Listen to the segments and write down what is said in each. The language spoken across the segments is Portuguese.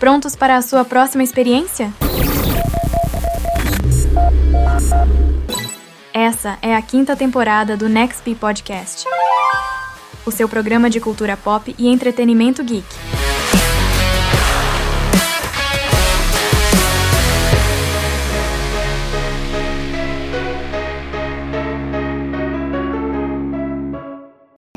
Prontos para a sua próxima experiência? Essa é a quinta temporada do Nextp Podcast, o seu programa de cultura pop e entretenimento geek.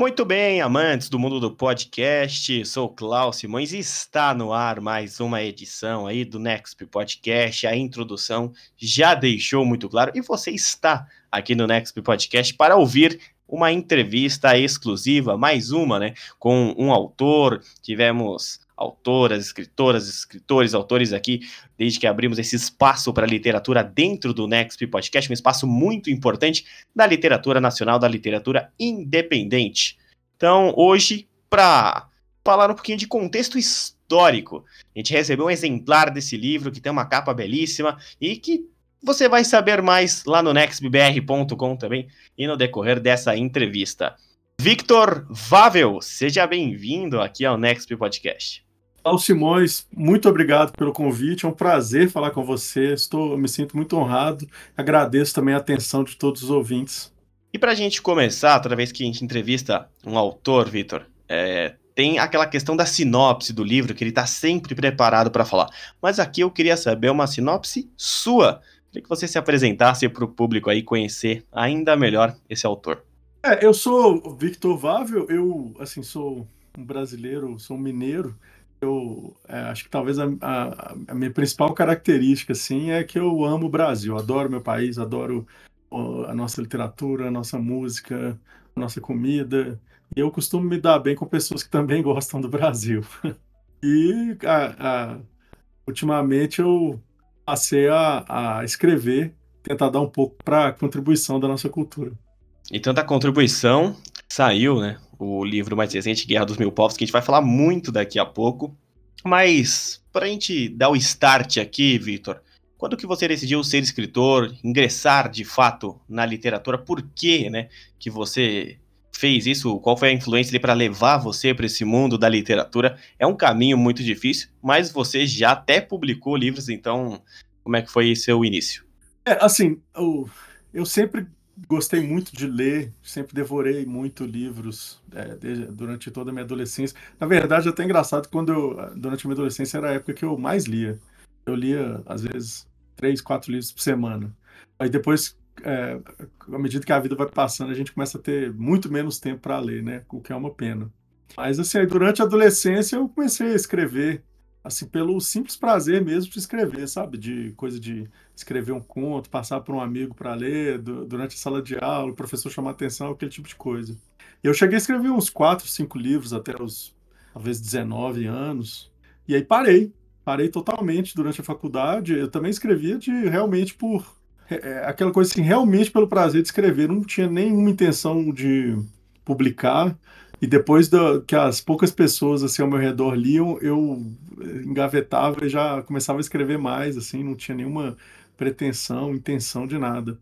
Muito bem, amantes do mundo do podcast, sou Klaus Simões e está no ar mais uma edição aí do Next Podcast. A introdução já deixou muito claro e você está aqui no Next Podcast para ouvir uma entrevista exclusiva, mais uma, né, com um autor. Tivemos autoras, escritoras, escritores, autores aqui, desde que abrimos esse espaço para a literatura dentro do Next Podcast, um espaço muito importante da literatura nacional, da literatura independente. Então, hoje, para falar um pouquinho de contexto histórico, a gente recebeu um exemplar desse livro que tem uma capa belíssima e que você vai saber mais lá no nextbr.com também e no decorrer dessa entrevista. Victor Vavel, seja bem-vindo aqui ao Next Podcast. Paulo Simões, muito obrigado pelo convite. É um prazer falar com você. Estou, me sinto muito honrado. Agradeço também a atenção de todos os ouvintes. E para a gente começar, toda vez que a gente entrevista um autor, Victor, é, tem aquela questão da sinopse do livro que ele está sempre preparado para falar. Mas aqui eu queria saber uma sinopse sua. Queria que você se apresentasse para o público aí conhecer ainda melhor esse autor. É, eu sou Victor Vável, eu assim sou um brasileiro, sou um mineiro eu é, acho que talvez a, a, a, minha principal característica assim é que eu amo o Brasil, adoro meu país, adoro a nossa literatura, a nossa música, a nossa comida. E eu costumo me dar bem com pessoas que também gostam do Brasil. E a, ultimamente eu passei a, a escrever, tentar dar um pouco para a contribuição da nossa cultura. E tanta contribuição saiu, né? O livro mais recente, Guerra dos Mil Povos, que a gente vai falar muito daqui a pouco. Mas, para a gente dar o start aqui, Vitor, quando que você decidiu ser escritor, ingressar de fato na literatura? Por que, né, que você fez isso? Qual foi a influência para levar você para esse mundo da literatura? É um caminho muito difícil, mas você já até publicou livros, então como é que foi seu início? É, assim, eu, eu sempre gostei muito de ler, sempre devorei muito livros é, desde, durante toda a minha adolescência. Na verdade, é até engraçado, quando eu, durante a minha adolescência era a época que eu mais lia. Eu lia, às vezes, três, quatro livros por semana. Aí depois, é, à medida que a vida vai passando, a gente começa a ter muito menos tempo para ler, né? O que é uma pena. Mas, assim, durante a adolescência eu comecei a escrever assim, pelo simples prazer mesmo de escrever, sabe? De coisa de escrever um conto, passar para um amigo para ler do, durante a sala de aula, o professor chamar atenção, aquele tipo de coisa. Eu cheguei a escrever uns quatro, cinco livros até os, talvez, 19 anos, e aí parei. Parei totalmente durante a faculdade. Eu também escrevia de realmente por. É, é aquela coisa assim, realmente pelo prazer de escrever. Não tinha nenhuma intenção de publicar. E depois que as poucas pessoas assim ao meu redor liam, eu engavetava e já começava a escrever mais, assim, não tinha nenhuma pretensão, intenção de nada.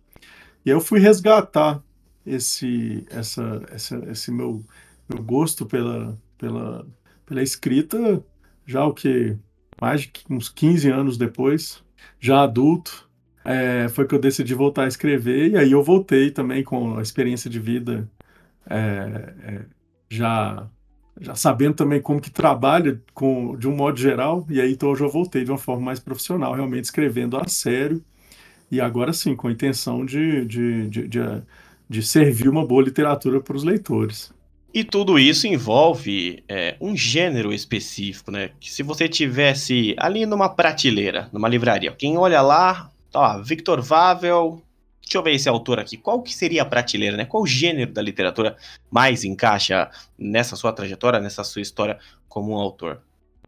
E aí eu fui resgatar esse, essa, essa, esse meu, meu gosto pela, pela, pela escrita, já o que mais de uns 15 anos depois, já adulto, é, foi que eu decidi voltar a escrever, e aí eu voltei também com a experiência de vida é, é, já já sabendo também como que trabalha com, de um modo geral, e aí então eu já voltei de uma forma mais profissional, realmente escrevendo a sério, e agora sim, com a intenção de, de, de, de, de servir uma boa literatura para os leitores. E tudo isso envolve é, um gênero específico, né? Que se você tivesse ali numa prateleira, numa livraria, quem olha lá, ó, Victor Vavel, Deixa eu ver esse autor aqui. Qual que seria a prateleira, né? Qual gênero da literatura mais encaixa nessa sua trajetória, nessa sua história como um autor?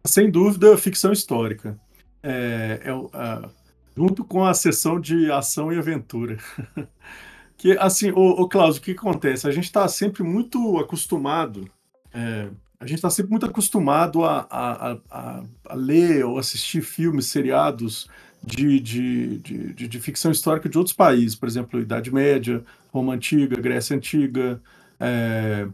Sem dúvida, ficção histórica. É, é uh, junto com a sessão de ação e aventura. que, assim, o, o o que acontece? A gente está sempre muito acostumado, é, a gente está sempre muito acostumado a, a, a, a ler ou assistir filmes, seriados de, de, de, de, ficção histórica de outros países, por exemplo, Idade Média, Roma Antiga, Grécia Antiga, é,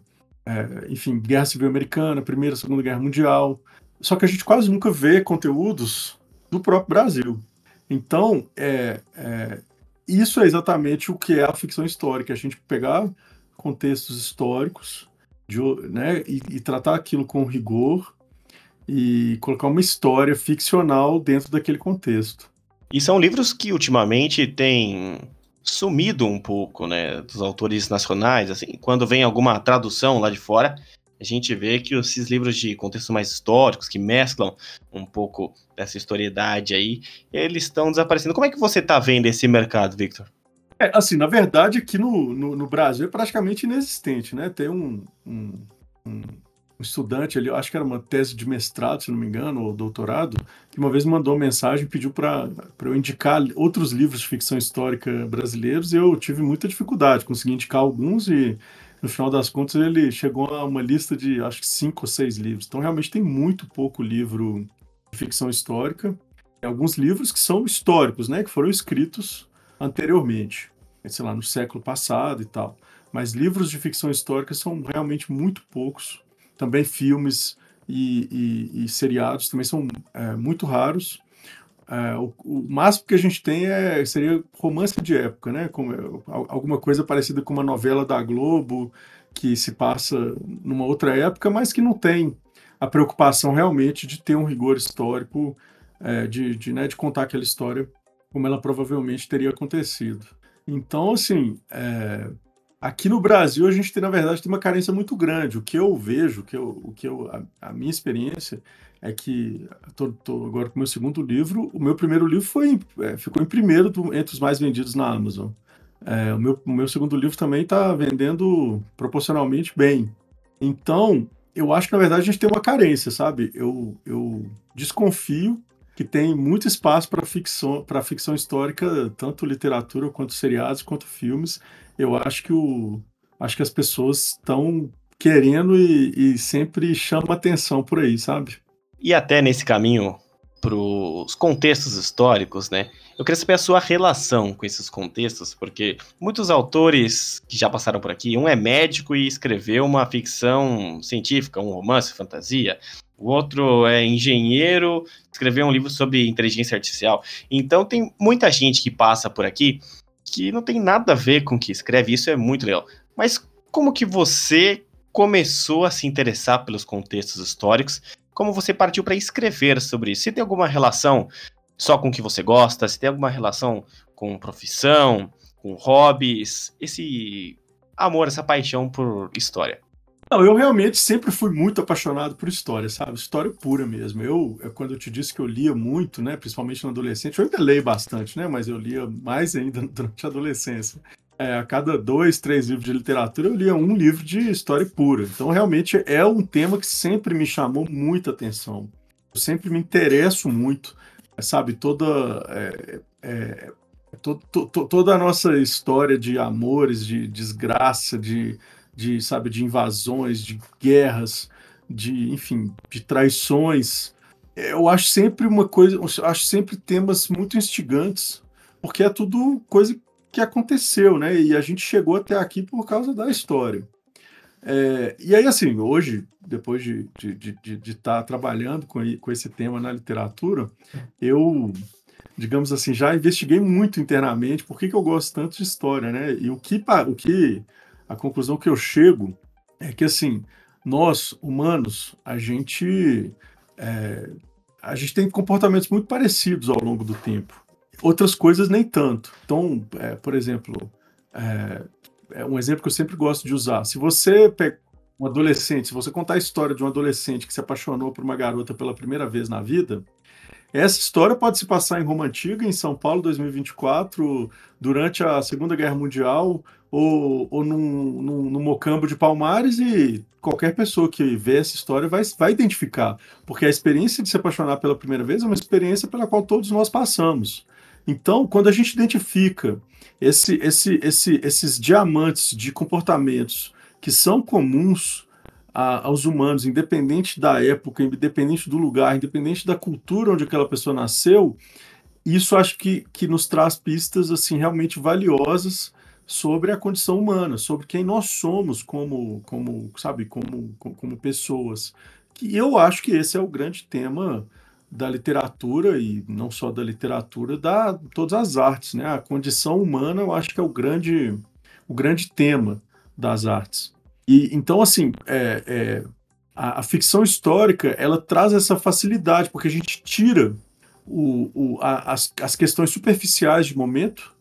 é, enfim, Guerra Civil Americana, Primeira Segunda Guerra Mundial. só que a gente quase nunca vê conteúdos do próprio Brasil. Então, é, é, isso é exatamente o que é a ficção histórica, a gente pegar contextos históricos de, né, e, e tratar aquilo com rigor e colocar uma história ficcional dentro daquele contexto. E são livros que ultimamente têm sumido um pouco, né, dos autores nacionais, assim, quando vem alguma tradução lá de fora, a gente vê que esses livros de contextos mais históricos, que mesclam um pouco dessa historiedade aí, eles estão desaparecendo. Como é que você está vendo esse mercado, Victor? É, assim, na verdade, aqui no, no, no, Brasil é praticamente inexistente, né? Tem um, um, um um estudante ali, acho que era uma tese de mestrado, se não me engano, ou doutorado, que uma vez mandou uma mensagem e pediu para eu indicar outros livros de ficção histórica brasileiros e eu tive muita dificuldade, consegui indicar alguns e no final das contas ele chegou a uma lista de acho que cinco ou seis livros. Então realmente tem muito pouco livro de ficção histórica. Tem alguns livros que são históricos, né, que foram escritos anteriormente, sei lá, no século passado e tal. Mas livros de ficção histórica são realmente muito poucos também filmes e, e, e seriados também são é, muito raros. É, o, o, máximo que a gente tem é, seria romance de época, né? Como, é, alguma coisa parecida com uma novela da Globo que se passa numa outra época, mas que não tem a preocupação realmente de ter um rigor histórico, é, de, de, né, de contar aquela história como ela provavelmente teria acontecido. Então, assim, é, Aqui no Brasil, a gente tem, na verdade, tem uma carência muito grande. O que eu vejo, o que eu, o que eu, a, a minha experiência é que estou agora com o meu segundo livro. O meu primeiro livro foi, é, ficou em primeiro do, entre os mais vendidos na Amazon. É, o, meu, o meu segundo livro também está vendendo proporcionalmente bem. Então, eu acho que, na verdade, a gente tem uma carência, sabe? Eu, eu desconfio que tem muito espaço para ficção, para ficção histórica, tanto literatura quanto seriados, quanto filmes eu acho que o acho que as pessoas estão querendo e, e sempre chama atenção por aí, sabe? E até nesse caminho para os contextos históricos, né? Eu queria saber a sua relação com esses contextos, porque muitos autores que já passaram por aqui, um é médico e escreveu uma ficção científica, um romance, fantasia. O outro é engenheiro, escreveu um livro sobre inteligência artificial. Então tem muita gente que passa por aqui que não tem nada a ver com o que escreve, isso é muito legal. Mas como que você começou a se interessar pelos contextos históricos? Como você partiu para escrever sobre isso? Se tem alguma relação só com o que você gosta? Se tem alguma relação com profissão, com hobbies? Esse amor, essa paixão por história? Não, eu realmente sempre fui muito apaixonado por história, sabe? História pura mesmo. Eu, quando eu te disse que eu lia muito, né, principalmente na adolescência, eu ainda leio bastante, né, mas eu lia mais ainda durante a adolescência. É, a cada dois, três livros de literatura, eu lia um livro de história pura. Então, realmente, é um tema que sempre me chamou muita atenção. Eu sempre me interesso muito, sabe? Toda, é, é, to, to, toda a nossa história de amores, de desgraça, de de, sabe, de invasões, de guerras, de, enfim, de traições. Eu acho sempre uma coisa, acho sempre temas muito instigantes, porque é tudo coisa que aconteceu, né? E a gente chegou até aqui por causa da história. É, e aí, assim, hoje, depois de estar de, de, de tá trabalhando com, com esse tema na literatura, eu, digamos assim, já investiguei muito internamente por que, que eu gosto tanto de história, né? E o que, o que a conclusão que eu chego é que assim nós humanos a gente é, a gente tem comportamentos muito parecidos ao longo do tempo. Outras coisas nem tanto. Então é, por exemplo é, é, um exemplo que eu sempre gosto de usar. Se você pega um adolescente se você contar a história de um adolescente que se apaixonou por uma garota pela primeira vez na vida essa história pode se passar em Roma Antiga, em São Paulo, 2024, durante a Segunda Guerra Mundial, ou, ou num, num, num mocambo de Palmares, e qualquer pessoa que vê essa história vai, vai identificar. Porque a experiência de se apaixonar pela primeira vez é uma experiência pela qual todos nós passamos. Então, quando a gente identifica esse, esse, esse, esses diamantes de comportamentos que são comuns a, aos humanos, independente da época, independente do lugar, independente da cultura onde aquela pessoa nasceu, isso acho que, que nos traz pistas assim realmente valiosas sobre a condição humana, sobre quem nós somos como, como sabe, como, como pessoas. que eu acho que esse é o grande tema da literatura e não só da literatura, da todas as artes, né? A condição humana, eu acho que é o grande, o grande tema das artes. E então, assim, é, é, a, a, ficção histórica ela traz essa facilidade porque a gente tira o, o, a, as, as questões superficiais de momento,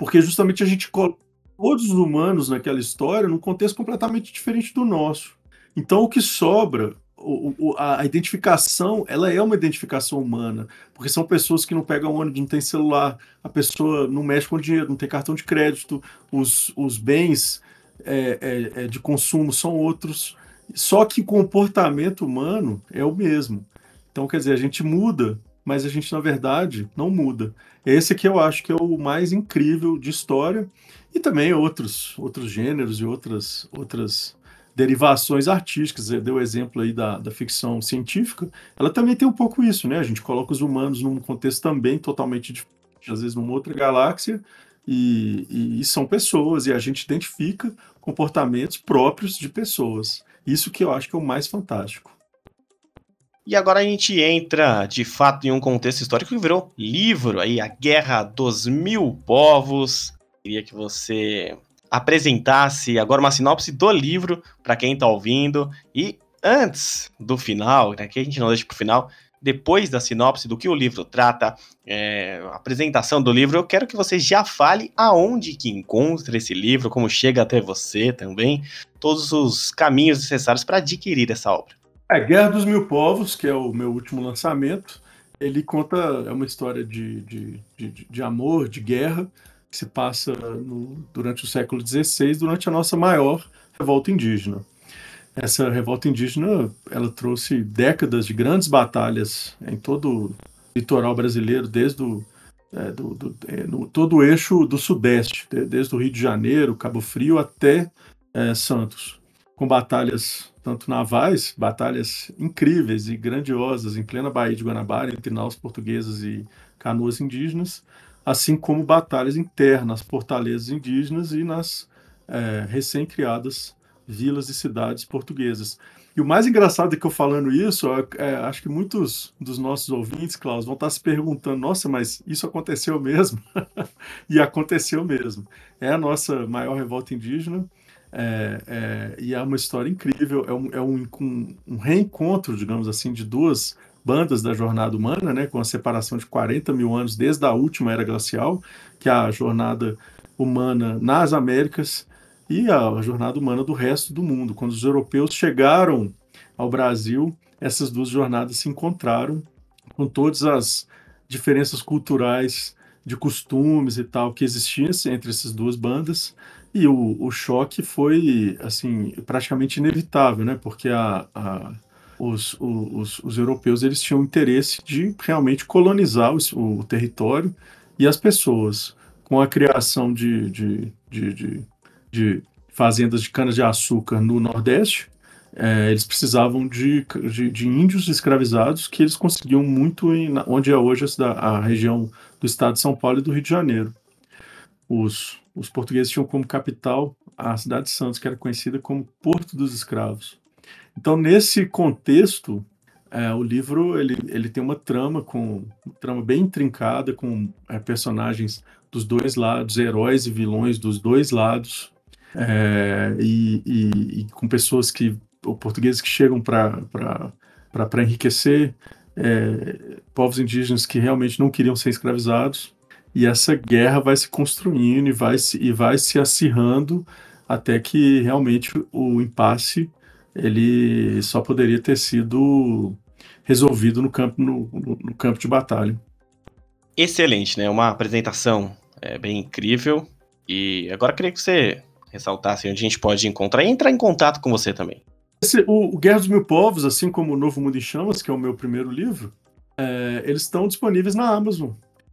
porque justamente a gente coloca todos os humanos naquela história num contexto completamente diferente do nosso. Então, o que sobra o, a identificação, ela é uma identificação humana, porque são pessoas que não pegam ônibus, não tem celular, a pessoa não mexe com dinheiro, não tem cartão de crédito, os, os bens é, é, é, de consumo são outros, só que o comportamento humano é o mesmo. Então, quer dizer, a gente muda, mas a gente, na verdade, não muda. Esse aqui eu acho que é o mais incrível de história, e também outros, outros gêneros e outras, outras derivações artísticas, você deu o exemplo aí da, da ficção científica, ela também tem um pouco isso, né? A gente coloca os humanos num contexto também totalmente diferente, às vezes numa outra galáxia, e, e, e são pessoas, e a gente identifica comportamentos próprios de pessoas. Isso que eu acho que é o mais fantástico. E agora a gente entra, de fato, em um contexto histórico que virou livro aí, a Guerra dos Mil Povos. Queria que você apresentasse agora uma sinopse do livro para quem está ouvindo. E antes do final, né, que a gente não deixa para o final, depois da sinopse do que o livro trata, é, apresentação do livro, eu quero que você já fale aonde que encontra esse livro, como chega até você também, todos os caminhos necessários para adquirir essa obra. É Guerra dos Mil Povos, que é o meu último lançamento. Ele conta, é uma história de, de, de, de amor, de guerra, que se passa no, durante o século XVI, durante a nossa maior revolta indígena. Essa revolta indígena ela trouxe décadas de grandes batalhas em todo o litoral brasileiro, desde o, é, do, do, é, no, todo o eixo do Sudeste, desde o Rio de Janeiro, Cabo Frio até é, Santos, com batalhas tanto navais, batalhas incríveis e grandiosas em plena Baía de Guanabara, entre naus portuguesas e canoas indígenas, assim como batalhas internas, fortalezas indígenas e nas é, recém-criadas vilas e cidades portuguesas. E o mais engraçado é que eu falando isso, é, acho que muitos dos nossos ouvintes, Klaus, vão estar se perguntando: nossa, mas isso aconteceu mesmo? e aconteceu mesmo. É a nossa maior revolta indígena. É, é, e é uma história incrível, é, um, é um, um, reencontro, digamos assim, de duas bandas da jornada humana, né, com a separação de 40 mil anos desde a última era glacial, que é a jornada humana nas Américas e a jornada humana do resto do mundo. Quando os europeus chegaram ao Brasil, essas duas jornadas se encontraram com todas as diferenças culturais, de costumes e tal que existiam entre essas duas bandas. E o, o choque foi assim praticamente inevitável, né? Porque a, a os, os, os, europeus eles tinham interesse de realmente colonizar o, o território e as pessoas. Com a criação de, de, de, de, de fazendas de cana-de-açúcar no Nordeste, é, eles precisavam de, de, de, índios escravizados que eles conseguiam muito em onde é hoje a, a, região do estado de São Paulo e do Rio de Janeiro. Os, os portugueses tinham como capital a cidade de Santos, que era conhecida como Porto dos Escravos. Então, nesse contexto, é, o livro ele, ele tem uma trama com uma trama bem intrincada com é, personagens dos dois lados, heróis e vilões dos dois lados, é, e, e, e, com pessoas que portugueses que chegam para enriquecer, é, povos indígenas que realmente não queriam ser escravizados, e essa guerra vai se construindo e vai se, e vai se acirrando até que realmente o impasse ele só poderia ter sido resolvido no campo, no, no campo de batalha. Excelente, né? Uma apresentação é, bem incrível. E agora queria que você ressaltasse onde a gente pode encontrar e entrar em contato com você também. Esse, o, o, Guerra dos Mil Povos, assim como o Novo Mundo em Chamas, que é o meu primeiro livro, é, eles estão disponíveis na Amazon.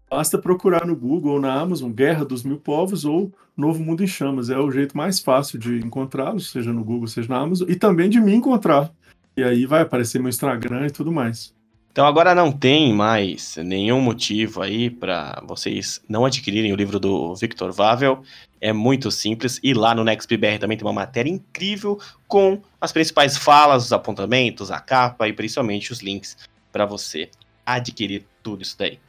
Basta procurar no Google ou na Amazon Guerra dos Mil Povos ou Novo Mundo em Chamas. É o jeito mais fácil de encontrá-los, seja no Google, seja na Amazon, e também de me encontrar. E aí vai aparecer meu Instagram e tudo mais. Então agora não tem mais nenhum motivo aí para vocês não adquirirem o livro do Victor Vavel. É muito simples e lá no NextBR também tem uma matéria incrível com as principais falas, os apontamentos, a capa e principalmente os links para você adquirir tudo isso daí.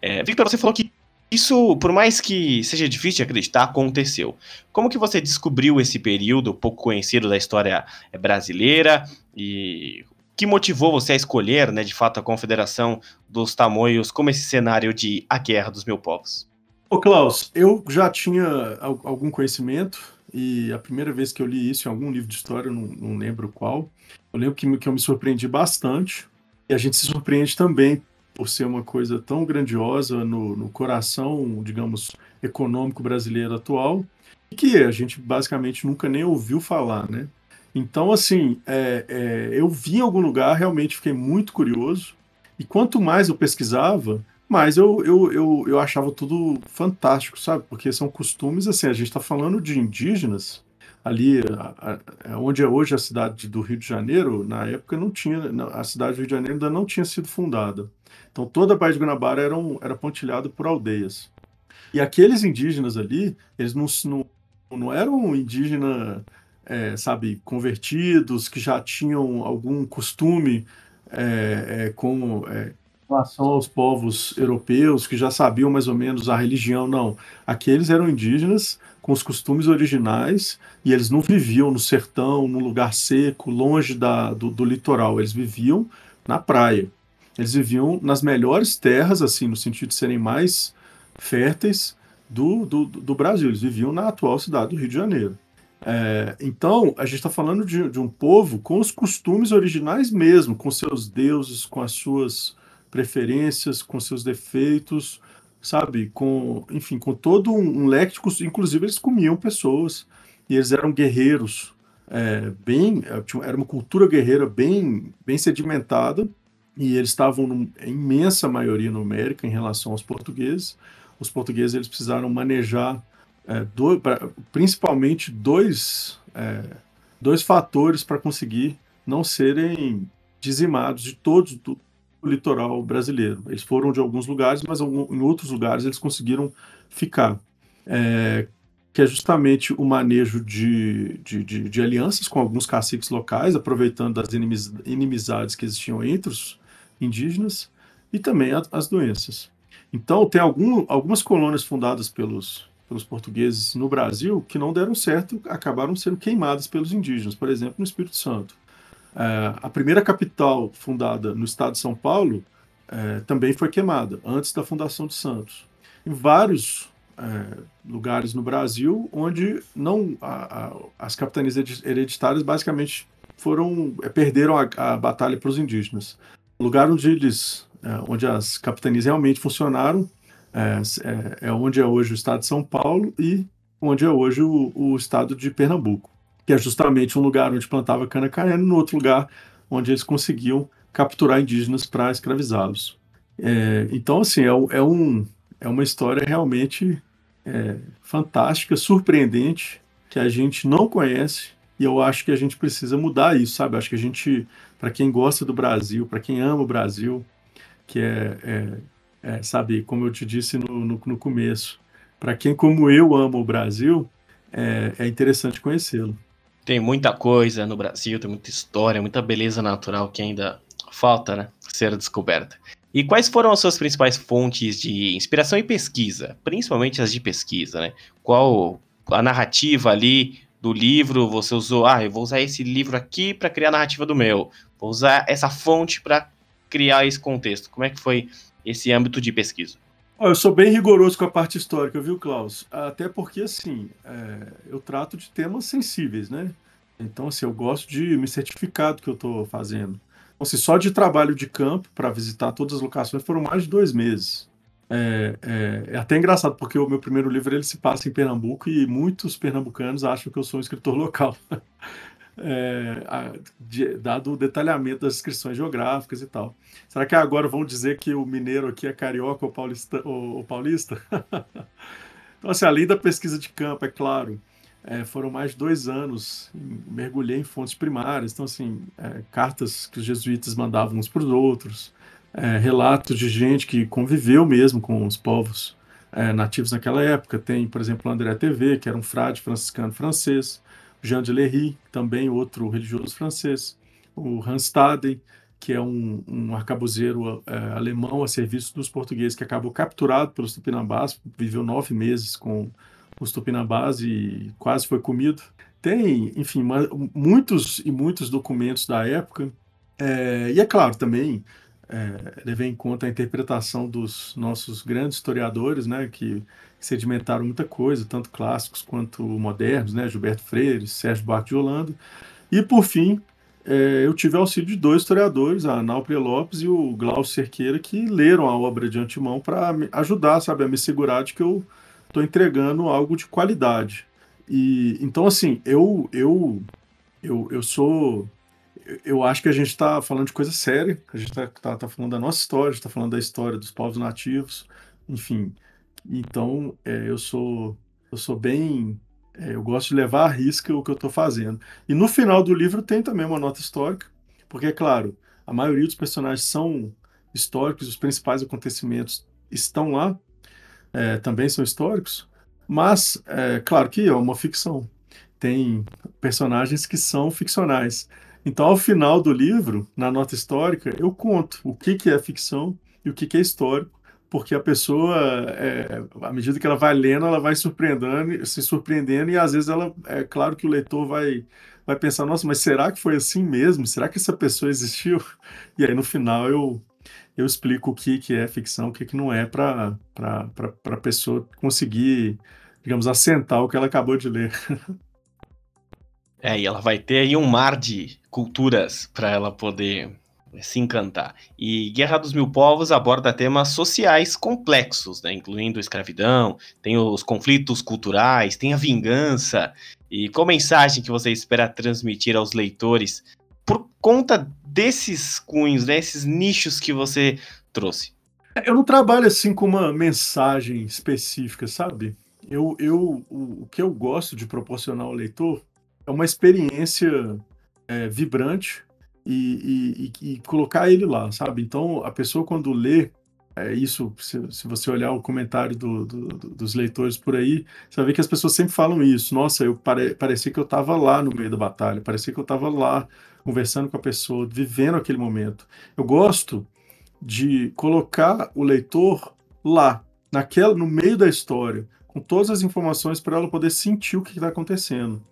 É, Victor, você falou que isso, por mais que seja difícil de acreditar, aconteceu. Como que você descobriu esse período pouco conhecido da história brasileira e que motivou você a escolher, né, de fato, a Confederação dos Tamoios como esse cenário de A Guerra dos Mil Povos? Ô Klaus, eu já tinha algum conhecimento e a primeira vez que eu li isso em algum livro de história, não, não lembro qual, eu lembro que, que eu me surpreendi bastante e a gente se surpreende também por ser uma coisa tão grandiosa no, no coração, digamos, econômico brasileiro atual, que a gente basicamente nunca nem ouviu falar, né? Então, assim, é, é, eu vi em algum lugar, realmente fiquei muito curioso, e quanto mais eu pesquisava, mais eu, eu, eu, eu achava tudo fantástico, sabe? Porque são costumes, assim, a gente está falando de indígenas, ali, a, a, onde é hoje a cidade do Rio de Janeiro, na época não tinha, a cidade do Rio de Janeiro ainda não tinha sido fundada. Então toda a Baía de Guanabara era, um, era pontilhado por aldeias. E aqueles indígenas ali, eles não, não, não eram indígenas, é, sabe, convertidos, que já tinham algum costume é, é, com é, relação aos povos europeus, que já sabiam mais ou menos a religião, não. Aqueles eram indígenas com os costumes originais e eles não viviam no sertão, num lugar seco, longe da, do, do litoral. Eles viviam na praia. Eles viviam nas melhores terras, assim, no sentido de serem mais férteis do, do, do Brasil. Eles viviam na atual cidade do Rio de Janeiro. É, então, a gente está falando de, de, um povo com os costumes originais mesmo, com seus deuses, com as suas preferências, com seus defeitos, sabe? Com, enfim, com todo um, um leque de. Inclusive, eles comiam pessoas e eles eram guerreiros, é, bem, é, era uma cultura guerreira bem, bem sedimentada e eles estavam em imensa maioria numérica em relação aos portugueses. Os portugueses eles precisaram manejar é, do, pra, principalmente dois, é, dois fatores para conseguir não serem dizimados de todos do, litoral brasileiro. Eles foram de alguns lugares, mas em outros lugares eles conseguiram ficar. É, que é justamente o manejo de, de, de, de, alianças com alguns caciques locais, aproveitando das inimizades que existiam entre os, indígenas e também a, as doenças. Então, tem algum, algumas colônias fundadas pelos, pelos portugueses no Brasil que não deram certo, acabaram sendo queimadas pelos indígenas, por exemplo, no Espírito Santo. É, a primeira capital fundada no estado de São Paulo é, também foi queimada, antes da fundação de Santos. Em vários é, lugares no Brasil, onde não a, a, as capitanias hereditárias basicamente foram é, perderam a, a batalha para os indígenas. Lugar onde eles, é, onde as capitanias realmente funcionaram é, é, é, onde é hoje o estado de São Paulo e onde é hoje o, o estado de Pernambuco, que é justamente um lugar onde plantava cana-caiana, no outro lugar onde eles conseguiam capturar indígenas para escravizá-los. É, então, assim, é, é, um, é uma história realmente é, fantástica, surpreendente, que a gente não conhece e eu acho que a gente precisa mudar isso, sabe? Acho que a gente, para quem gosta do Brasil, para quem ama o Brasil, que é, é, é, sabe, como eu te disse no, no, no começo, para quem como eu amo o Brasil, é, é interessante conhecê-lo. Tem muita coisa no Brasil, tem muita história, muita beleza natural que ainda falta, né, ser descoberta. E quais foram as suas principais fontes de inspiração e pesquisa, principalmente as de pesquisa, né? Qual a narrativa ali do livro, você usou, ah, eu vou usar esse livro aqui para criar a narrativa do meu, vou usar essa fonte para criar esse contexto. Como é que foi esse âmbito de pesquisa? eu sou bem rigoroso com a parte histórica, viu, Klaus? Até porque, assim, é, eu trato de temas sensíveis, né? Então, assim, eu gosto de me certificar do que eu estou fazendo. Então, assim, só de trabalho de campo para visitar todas as locações foram mais de dois meses. É, é, é, até engraçado, porque o meu primeiro livro ele se passa em Pernambuco e muitos pernambucanos acham que eu sou um escritor local. É, a, de, dado o detalhamento das descrições geográficas e tal. Será que agora vão dizer que o mineiro aqui é carioca ou paulista? Ou, ou paulista? então, assim, além da pesquisa de campo, é claro, é, foram mais de dois anos, mergulhei em fontes primárias, então, assim, é, cartas que os jesuítas mandavam uns para os outros, é, relatos de gente que conviveu mesmo com os povos é, nativos naquela época. Tem, por exemplo, André TV, que era um frade franciscano francês, Jean de Lery, também outro religioso francês, o Hans Staden, que é um, um arcabuzeiro é, alemão a serviço dos portugueses, que acabou capturado pelos tupinambás, viveu nove meses com os tupinambás e quase foi comido. Tem, enfim, muitos e muitos documentos da época, é, e é claro também é, levei em conta a interpretação dos nossos grandes historiadores, né, que sedimentaram muita coisa, tanto clássicos quanto modernos, né, Gilberto Freire, Sérgio Buarque de Holanda. E, por fim, é, eu tive auxílio de dois historiadores, a Nauplia Lopes e o Glaucio Cerqueira, que leram a obra de antemão para ajudar, sabe, a me segurar de que eu estou entregando algo de qualidade. E então, assim, eu eu eu, eu sou eu acho que a gente está falando de coisa séria, a gente está tá, tá falando da nossa história, está falando da história dos povos nativos, enfim. Então, é, eu sou eu sou bem, é, eu gosto de levar à risca o que eu estou fazendo. E no final do livro tem também uma nota histórica, porque é claro, a maioria dos personagens são históricos, os principais acontecimentos estão lá, é, também são históricos, mas é claro que é uma ficção. Tem personagens que são ficcionais. Então, ao final do livro, na nota histórica, eu conto o que, que é ficção e o que, que é histórico, porque a pessoa, é, à medida que ela vai lendo, ela vai surpreendendo, se surpreendendo, e às vezes ela, é claro que o leitor vai, vai pensar, nossa, mas será que foi assim mesmo? Será que essa pessoa existiu? E aí no final eu, eu explico o que, que é ficção, o que, que não é, para a pessoa conseguir, digamos, assentar o que ela acabou de ler. É, e ela vai ter aí um mar de culturas para ela poder se encantar. E Guerra dos Mil Povos aborda temas sociais complexos, né, incluindo escravidão, tem os conflitos culturais, tem a vingança. E qual mensagem que você espera transmitir aos leitores por conta desses cunhos, né, esses nichos que você trouxe? Eu não trabalho assim com uma mensagem específica, sabe? Eu, eu, o, o que eu gosto de proporcionar ao leitor é uma experiência é, vibrante e, e, e, colocar ele lá, sabe? Então, a pessoa quando lê é, isso, se, se, você olhar o comentário do, do, dos leitores por aí, você vai ver que as pessoas sempre falam isso. Nossa, eu pare, parecia que eu estava lá no meio da batalha, parecia que eu estava lá conversando com a pessoa, vivendo aquele momento. Eu gosto de colocar o leitor lá, naquela, no meio da história, com todas as informações para ela poder sentir o que está acontecendo.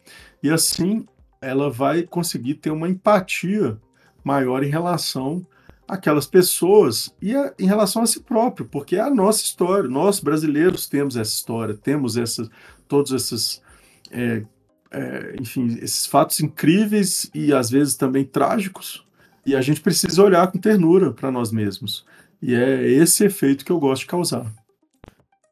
E assim ela vai conseguir ter uma empatia maior em relação àquelas pessoas e a, em relação a si próprio, porque é a nossa história. Nós brasileiros temos essa história, temos essas, todos esses, é, é, enfim, esses fatos incríveis e às vezes também trágicos. E a gente precisa olhar com ternura para nós mesmos. E é esse efeito que eu gosto de causar.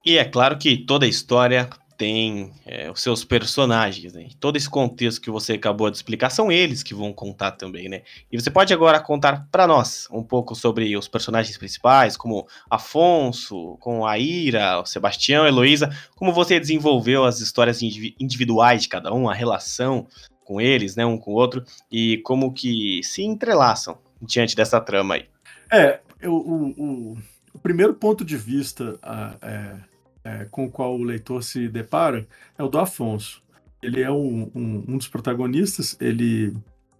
E é claro que toda história tem é, os seus personagens, né? Todo esse contexto que você acabou de explicar são eles que vão contar também, né? E você pode agora contar para nós um pouco sobre os personagens principais, como Afonso, com a Ira, o Sebastião, a Heloísa, como você desenvolveu as histórias individuais de cada um, a relação com eles, né, um com o outro, e como que se entrelaçam diante dessa trama aí. É, o, o, o primeiro ponto de vista é, é, com o qual o leitor se depara é o do Afonso. Ele é um, um, um dos protagonistas, ele,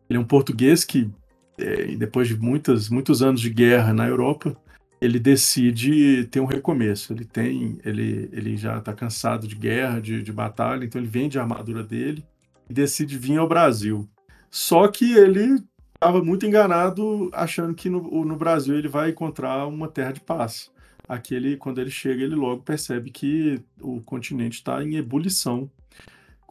ele é um português que, é, depois de muitas, muitos anos de guerra na Europa, ele decide ter um recomeço. Ele tem, ele, ele já está cansado de guerra, de, de batalha, então ele vende a armadura dele e decide vir ao Brasil. Só que ele estava muito enganado, achando que no, no Brasil ele vai encontrar uma terra de paz aquele quando ele chega, ele logo percebe que o continente está em ebulição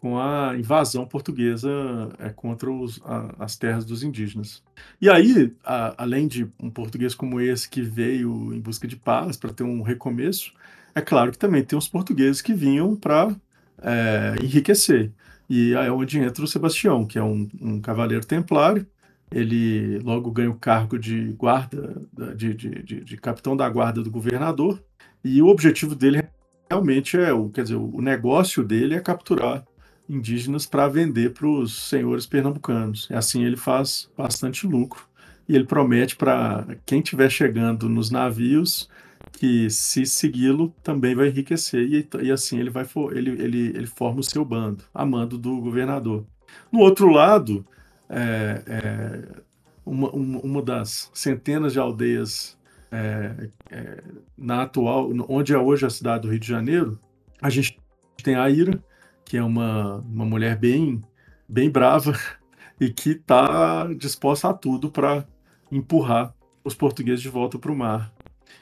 com a invasão portuguesa é, contra os, a, as terras dos indígenas. E aí, a, além de um português como esse que veio em busca de paz para ter um recomeço, é claro que também tem os portugueses que vinham para é, enriquecer. E aí é onde entra o Sebastião, que é um, um cavaleiro templário, ele logo ganha o cargo de guarda, de, de, de, de, capitão da guarda do governador, e o objetivo dele realmente é, o, quer dizer, o negócio dele é capturar indígenas para vender para os senhores pernambucanos. E assim ele faz bastante lucro. e ele promete para quem estiver chegando nos navios que se segui-lo também vai enriquecer e, e assim ele vai ele, ele, ele forma o seu bando, a mando do governador. No outro lado, é, é, uma, uma, das centenas de aldeias é, é, na atual, onde é hoje a cidade do Rio de Janeiro, a gente tem a Ira, que é uma, uma mulher bem, bem brava e que está disposta a tudo para empurrar os portugueses de volta para o mar.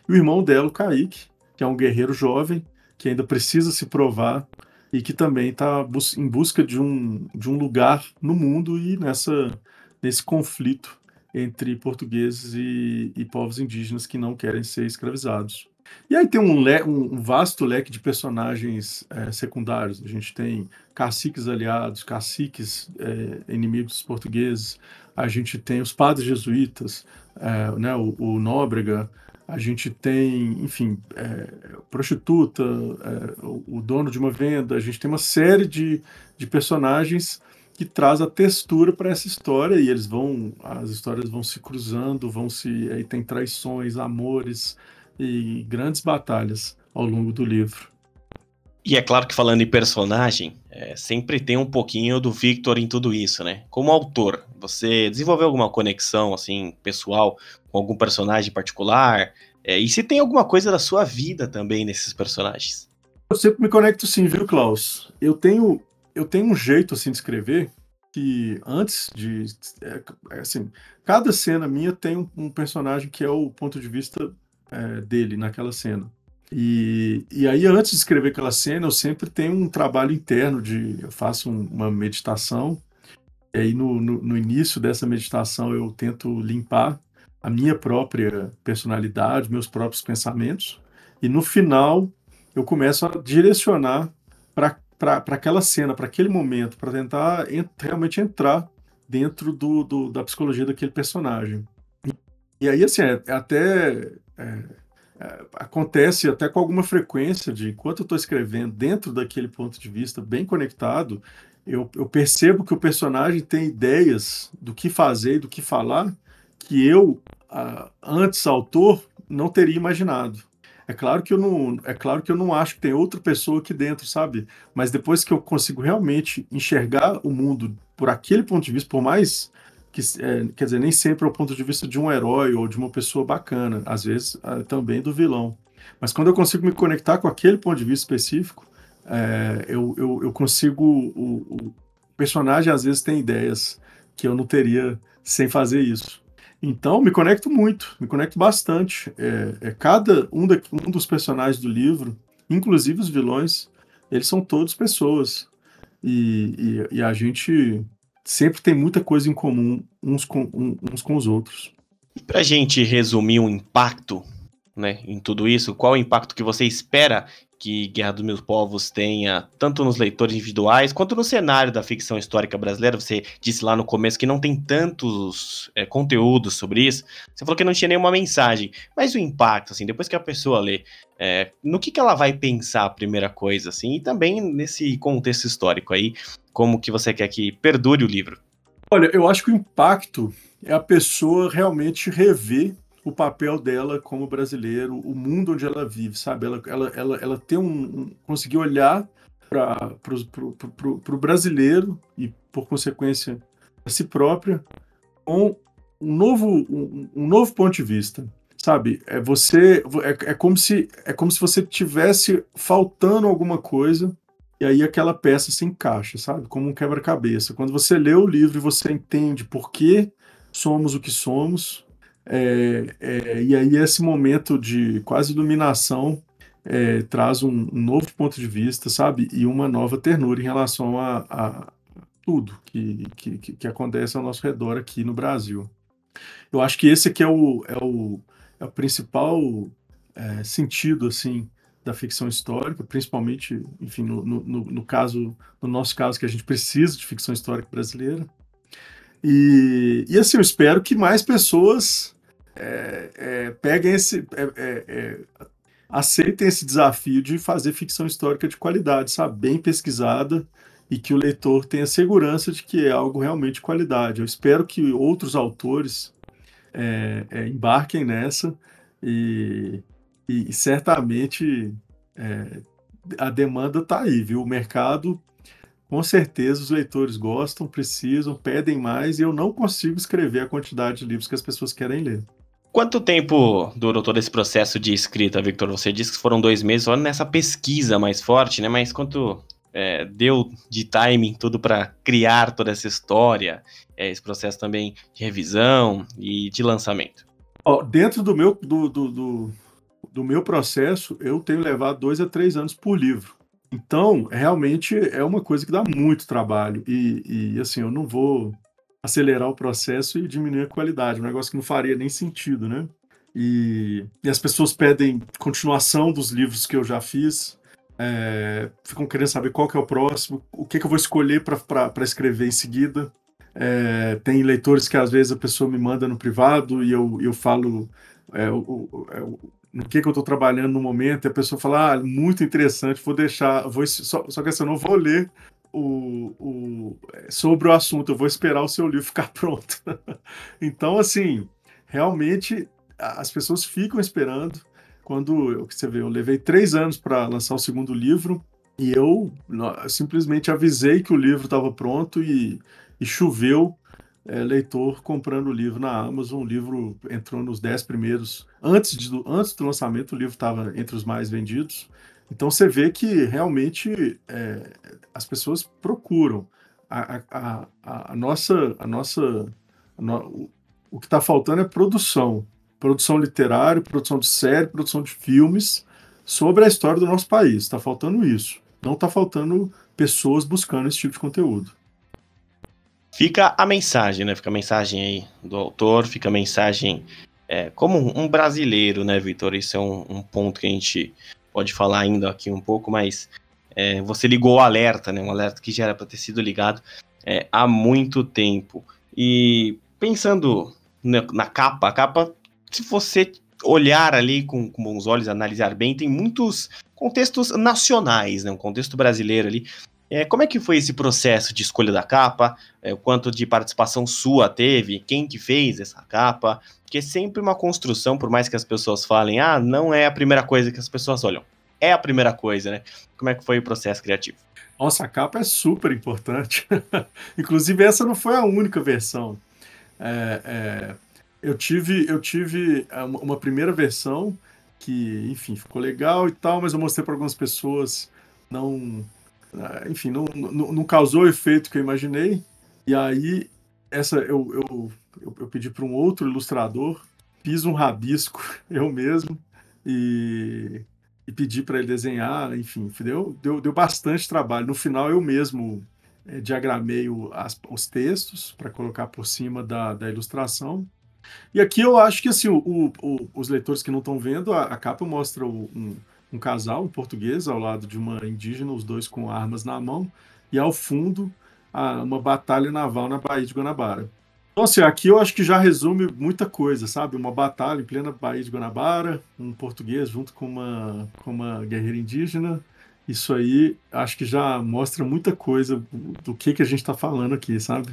E o irmão dela, o Kaique, que é um guerreiro jovem, que ainda precisa se provar e que também está bus em busca de um, de um lugar no mundo e nessa, nesse conflito entre portugueses e, e povos indígenas que não querem ser escravizados. E aí tem um, le um vasto leque de personagens é, secundários. A gente tem caciques aliados, caciques é, inimigos portugueses. A gente tem os padres jesuítas, é, né, o, o Nóbrega. A gente tem, enfim, é, prostituta, é, o, dono de uma venda. A gente tem uma série de, de personagens que traz a textura para essa história e eles vão, as histórias vão se cruzando, vão se, aí tem traições, amores, e grandes batalhas ao longo do livro. E é claro que falando em personagem, é, sempre tem um pouquinho do Victor em tudo isso, né? Como autor, você desenvolveu alguma conexão assim pessoal com algum personagem particular? É, e se tem alguma coisa da sua vida também nesses personagens? Eu sempre me conecto sim, viu, Klaus? Eu tenho eu tenho um jeito assim de escrever que antes de é, é assim, cada cena minha tem um, um personagem que é o ponto de vista é, dele naquela cena. E, e aí, antes de escrever aquela cena, eu sempre tenho um trabalho interno de. Eu faço um, uma meditação, e aí no, no, no, início dessa meditação eu tento limpar a minha própria personalidade, meus próprios pensamentos, e no final eu começo a direcionar para aquela cena, para aquele momento, para tentar ent realmente entrar dentro do, do, da psicologia daquele personagem. E aí, assim, é, é até. É, acontece até com alguma frequência de enquanto eu estou escrevendo dentro daquele ponto de vista bem conectado, eu, eu, percebo que o personagem tem ideias do que fazer e do que falar que eu, antes autor, não teria imaginado. É claro que eu não, é claro que eu não acho que tem outra pessoa aqui dentro, sabe? Mas depois que eu consigo realmente enxergar o mundo por aquele ponto de vista, por mais que é, quer dizer, nem sempre é o ponto de vista de um herói ou de uma pessoa bacana, às vezes é, também do vilão. Mas quando eu consigo me conectar com aquele ponto de vista específico, é, eu, eu, eu, consigo. O, o, personagem às vezes tem ideias que eu não teria sem fazer isso. Então, me conecto muito, me conecto bastante. É, é cada um, da, um dos personagens do livro, inclusive os vilões, eles são todos pessoas. E, e, e a gente sempre tem muita coisa em comum uns com, uns com os outros. Para a gente resumir o um impacto né, em tudo isso, qual o impacto que você espera que Guerra dos Mil Povos tenha, tanto nos leitores individuais quanto no cenário da ficção histórica brasileira. Você disse lá no começo que não tem tantos é, conteúdos sobre isso. Você falou que não tinha nenhuma mensagem. Mas o impacto, assim, depois que a pessoa lê, é, no que, que ela vai pensar a primeira coisa, assim, e também nesse contexto histórico aí, como que você quer que perdure o livro? Olha, eu acho que o impacto é a pessoa realmente rever o papel dela como brasileiro, o mundo onde ela vive, sabe? Ela, ela, ela, ela tem um, um conseguir olhar para o brasileiro e, por consequência, a si própria com um novo, um, um novo ponto de vista, sabe? É você é, é como se é como se você tivesse faltando alguma coisa e aí aquela peça se encaixa, sabe? Como um quebra-cabeça. Quando você lê o livro você entende por que somos o que somos, é, é, e aí esse momento de quase iluminação é, traz um, um, novo ponto de vista, sabe? E uma nova ternura em relação a, a tudo que, que, que, acontece ao nosso redor aqui no Brasil. Eu acho que esse aqui é o, é o, é o principal é, sentido, assim, da ficção histórica, principalmente, enfim, no, no, no, caso, no nosso caso, que a gente precisa de ficção histórica brasileira. E, e assim, eu espero que mais pessoas é, é, peguem esse. É, é, é, aceitem esse desafio de fazer ficção histórica de qualidade, sabe? Bem pesquisada e que o leitor tenha segurança de que é algo realmente de qualidade. Eu espero que outros autores é, embarquem nessa e, e, e certamente é, a demanda está aí, viu? O mercado, com certeza, os leitores gostam, precisam, pedem mais e eu não consigo escrever a quantidade de livros que as pessoas querem ler. Quanto tempo durou todo esse processo de escrita, Victor? Você disse que foram dois meses, só nessa pesquisa mais forte, né? Mas quanto é, deu de timing tudo para criar toda essa história, é, esse processo também de revisão e de lançamento? Ó, dentro do meu, do, do, do, do meu processo, eu tenho levado dois a três anos por livro. Então, realmente é uma coisa que dá muito trabalho. E, e, assim, eu não vou acelerar o processo e diminuir a qualidade, um negócio que não faria nem sentido, né? E, e as pessoas pedem continuação dos livros que eu já fiz, é, ficam querendo saber qual que é o próximo, o que, que eu vou escolher para escrever em seguida. É, tem leitores que às vezes a pessoa me manda no privado e eu, eu falo é, o, o, no que, que eu estou trabalhando no momento, e a pessoa fala, ah, muito interessante, vou deixar, vou, só, só que assim, eu não vou ler o, o, sobre o assunto, eu vou esperar o seu livro ficar pronto. então, assim, realmente as pessoas ficam esperando. Quando você vê, eu levei três anos para lançar o segundo livro e eu simplesmente avisei que o livro estava pronto e, e choveu é, leitor comprando o livro na Amazon. O livro entrou nos dez primeiros. Antes, de, antes do lançamento, o livro estava entre os mais vendidos. Então você vê que realmente é, as pessoas procuram. A, a, a, a nossa. A nossa o que está faltando é produção. Produção literária, produção de série, produção de filmes sobre a história do nosso país. Está faltando isso. Não está faltando pessoas buscando esse tipo de conteúdo. Fica a mensagem, né? Fica a mensagem aí do autor, fica a mensagem é, como um brasileiro, né, Vitor? Isso é um, um, ponto que a gente pode falar ainda aqui um pouco, mas é, você ligou o alerta, né? Um alerta que já era para ter sido ligado é, há muito tempo. E pensando na, na, capa, a capa, se você olhar ali com, com bons olhos, analisar bem, tem muitos contextos nacionais, né? Um contexto brasileiro ali. É, como é que foi esse processo de escolha da capa? É, quanto de participação sua teve? Quem que fez essa capa? Porque é sempre uma construção, por mais que as pessoas falem, ah, não é a primeira coisa que as pessoas olham. É a primeira coisa, né? Como é que foi o processo criativo? Nossa, a capa é super importante. Inclusive, essa não foi a única versão. É, é, eu tive, eu tive é, uma primeira versão que, enfim, ficou legal e tal, mas eu mostrei para algumas pessoas, não enfim, não, não, não, causou o efeito que eu imaginei. E aí, essa eu, eu, eu, eu pedi para um outro ilustrador, fiz um rabisco eu mesmo e, e pedi para ele desenhar, enfim, deu, deu, deu bastante trabalho. No final, eu mesmo é, diagramei o, as, os textos para colocar por cima da, da ilustração. E aqui eu acho que assim, o, o, os leitores que não estão vendo, a, a capa mostra um, um casal, um português, ao lado de uma indígena, os dois com armas na mão, e ao fundo uma batalha naval na Baía de Guanabara. Então, assim, aqui eu acho que já resume muita coisa, sabe? Uma batalha em plena Baía de Guanabara, um português junto com uma, com uma guerreira indígena. Isso aí acho que já mostra muita coisa do que, que a gente está falando aqui, sabe?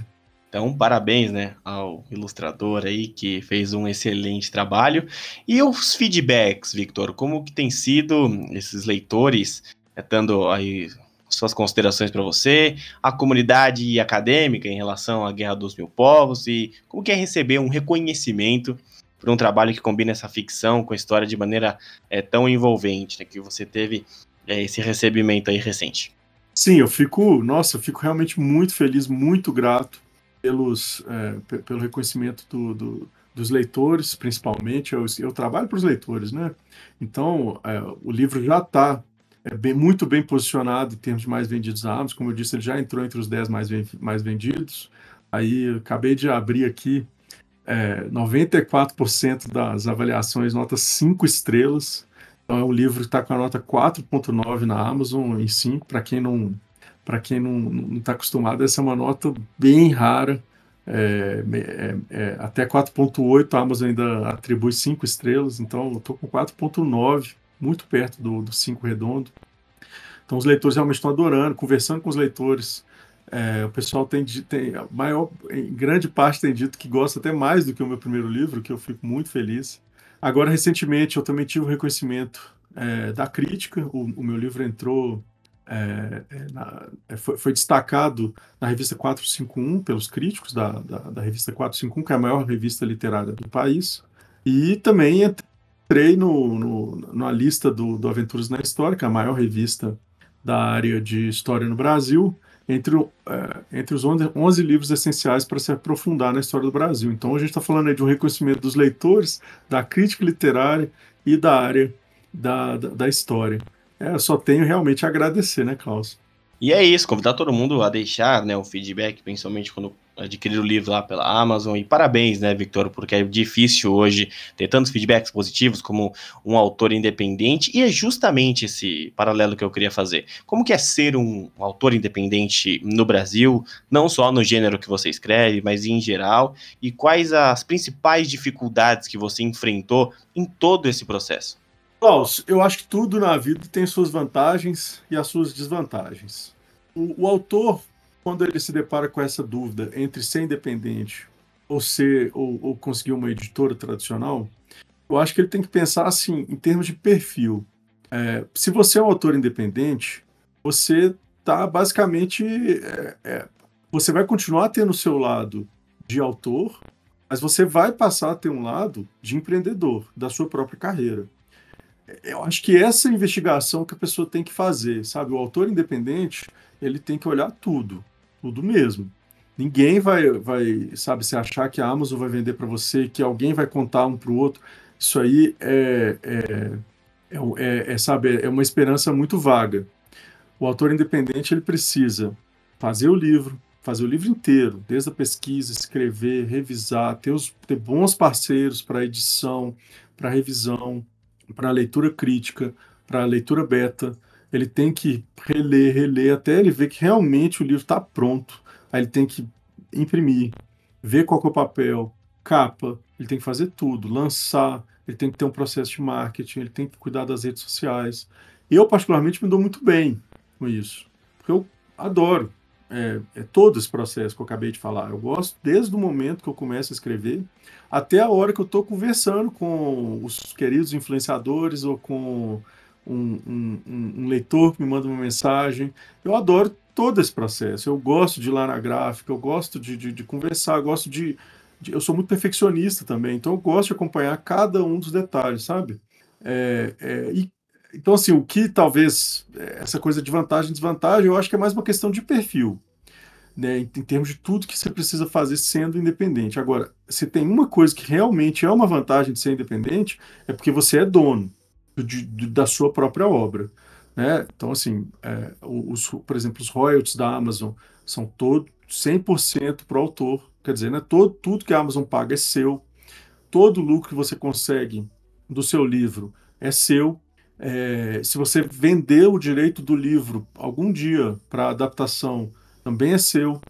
Então, parabéns, né, ao ilustrador aí que fez um excelente trabalho. E os feedbacks, Victor, como que tem sido esses leitores, né, dando aí suas considerações para você, a comunidade acadêmica em relação à Guerra dos Mil Povos e como que é receber um reconhecimento por um trabalho que combina essa ficção com a história de maneira é, tão envolvente, né, que você teve é, esse recebimento aí recente. Sim, eu fico, nossa, eu fico realmente muito feliz, muito grato pelos, é, pelo reconhecimento do, do, dos leitores, principalmente. Eu, eu trabalho para os leitores, né? Então, é, o livro já está é, bem, muito bem posicionado em termos de mais vendidos a Amazon. Como eu disse, ele já entrou entre os 10 mais, mais vendidos. Aí, acabei de abrir aqui, é, 94% das avaliações, nota 5 estrelas. Então, é um livro que está com a nota 4.9 na Amazon em 5, para quem não para quem não está acostumado, essa é uma nota bem rara. É, é, é, até 4.8 a Amazon ainda atribui 5 estrelas, então eu estou com 4.9, muito perto do, do 5 redondo. Então os leitores realmente estão adorando, conversando com os leitores. É, o pessoal tem, tem maior, em grande parte tem dito que gosta até mais do que o meu primeiro livro, que eu fico muito feliz. Agora, recentemente, eu também tive o um reconhecimento é, da crítica. O, o, meu livro entrou, é, é na, é, foi, foi, destacado na revista 451 pelos críticos da, da, da, revista 451, que é a maior revista literária do país. E também entrei no, no, na lista do, do Aventuras na História, que é a maior revista da área de história no Brasil entre, uh, entre os 11, 11 livros essenciais para se aprofundar na história do Brasil. Então a gente está falando aí de um reconhecimento dos leitores, da crítica literária e da área da, da, da história. É, eu só tenho realmente a agradecer, né, Klaus? E é isso, convidar todo mundo a deixar né, o feedback, principalmente quando adquirir o livro lá pela Amazon. E parabéns, né, Victor, porque é difícil hoje ter tantos feedbacks positivos como um autor independente. E é justamente esse paralelo que eu queria fazer. Como que é ser um autor independente no Brasil, não só no gênero que você escreve, mas em geral? E quais as principais dificuldades que você enfrentou em todo esse processo? Klaus, eu acho que tudo na vida tem suas vantagens e as suas desvantagens. O, o, autor, quando ele se depara com essa dúvida entre ser independente ou ser ou, ou conseguir uma editora tradicional, eu acho que ele tem que pensar assim em termos de perfil. É, se você é um autor independente, você tá basicamente é, é, você vai continuar tendo o seu lado de autor, mas você vai passar a ter um lado de empreendedor da sua própria carreira eu acho que essa investigação que a pessoa tem que fazer, sabe? O autor independente, ele tem que olhar tudo, tudo mesmo. Ninguém vai, vai sabe, se achar que a Amazon vai vender para você, que alguém vai contar um para o outro. Isso aí é, é, é, é, é, sabe, é uma esperança muito vaga. O autor independente, ele precisa fazer o livro, fazer o livro inteiro, desde a pesquisa, escrever, revisar, ter, os, ter bons parceiros para edição, para revisão, para a leitura crítica, para a leitura beta. Ele tem que reler, reler, até ele ver que realmente o livro está pronto. Aí ele tem que imprimir, ver qual é o papel, capa, ele tem que fazer tudo, lançar, ele tem que ter um processo de marketing, ele tem que cuidar das redes sociais. Eu, particularmente, me dou muito bem com isso, porque eu adoro é, é, todo esse processo que eu acabei de falar. Eu gosto desde o momento que eu começo a escrever até a hora que eu estou conversando com os queridos influenciadores ou com um, um, um, leitor que me manda uma mensagem. Eu adoro todo esse processo. Eu gosto de ir lá na gráfica, eu gosto de, de, de conversar, eu gosto de, de, Eu sou muito perfeccionista também, então eu gosto de acompanhar cada um dos detalhes, sabe? É, é, e então, assim, o que talvez é, essa coisa de vantagem e desvantagem, eu acho que é mais uma questão de perfil, né, em, em termos de tudo que você precisa fazer sendo independente. Agora, se tem uma coisa que realmente é uma vantagem de ser independente, é porque você é dono de, de, da sua própria obra. Né? Então, assim, é, os, por exemplo, os royalties da Amazon são todo 100% para o autor. Quer dizer, né, todo, tudo que a Amazon paga é seu. Todo lucro que você consegue do seu livro é seu. É, se você vender o direito do livro algum dia para adaptação, também é seu.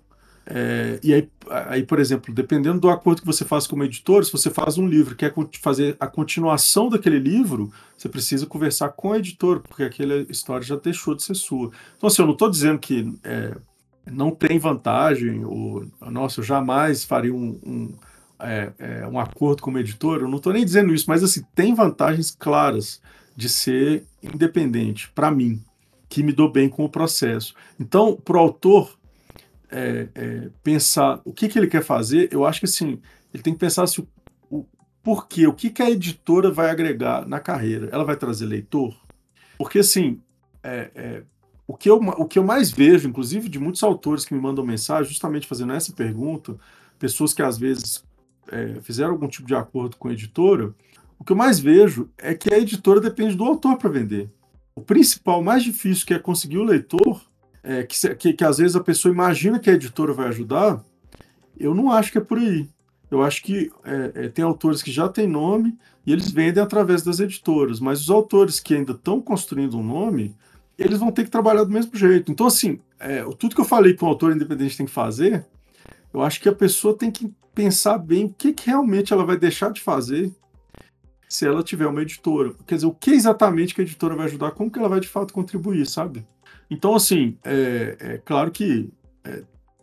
É, e aí, aí, por exemplo, dependendo do acordo que você faz como editor, se você faz um livro quer fazer a continuação daquele livro, você precisa conversar com a editora, porque aquela história já deixou de ser sua. Então, assim, eu não estou dizendo que é, não tem vantagem, ou, nossa, eu jamais faria um, um, é, é um acordo com uma editora, eu não estou nem dizendo isso, mas, assim, tem vantagens claras de ser independente, para mim, que me dou bem com o processo. Então, para o autor é, é, pensar o que, que ele quer fazer, eu acho que assim, ele tem que pensar se o, o porquê, o que, que a editora vai agregar na carreira. Ela vai trazer leitor? Porque assim, é, é, o, que eu, o que eu mais vejo, inclusive de muitos autores que me mandam mensagem, justamente fazendo essa pergunta, pessoas que às vezes é, fizeram algum tipo de acordo com a editora, o que eu mais vejo é que a editora depende do autor para vender. O principal, mais difícil, que é conseguir o leitor, é, que, que, que, às vezes a pessoa imagina que a editora vai ajudar, eu não acho que é por aí. Eu acho que é, é, tem autores que já têm nome e eles vendem através das editoras, mas os autores que ainda estão construindo um nome, eles vão ter que trabalhar do mesmo jeito. Então, assim, é, tudo que eu falei que um autor independente tem que fazer, eu acho que a pessoa tem que pensar bem o que, que realmente ela vai deixar de fazer se ela tiver uma editora. Quer dizer, o que exatamente que a editora vai ajudar, como que ela vai de fato contribuir, sabe? Então, assim, é, é claro que é,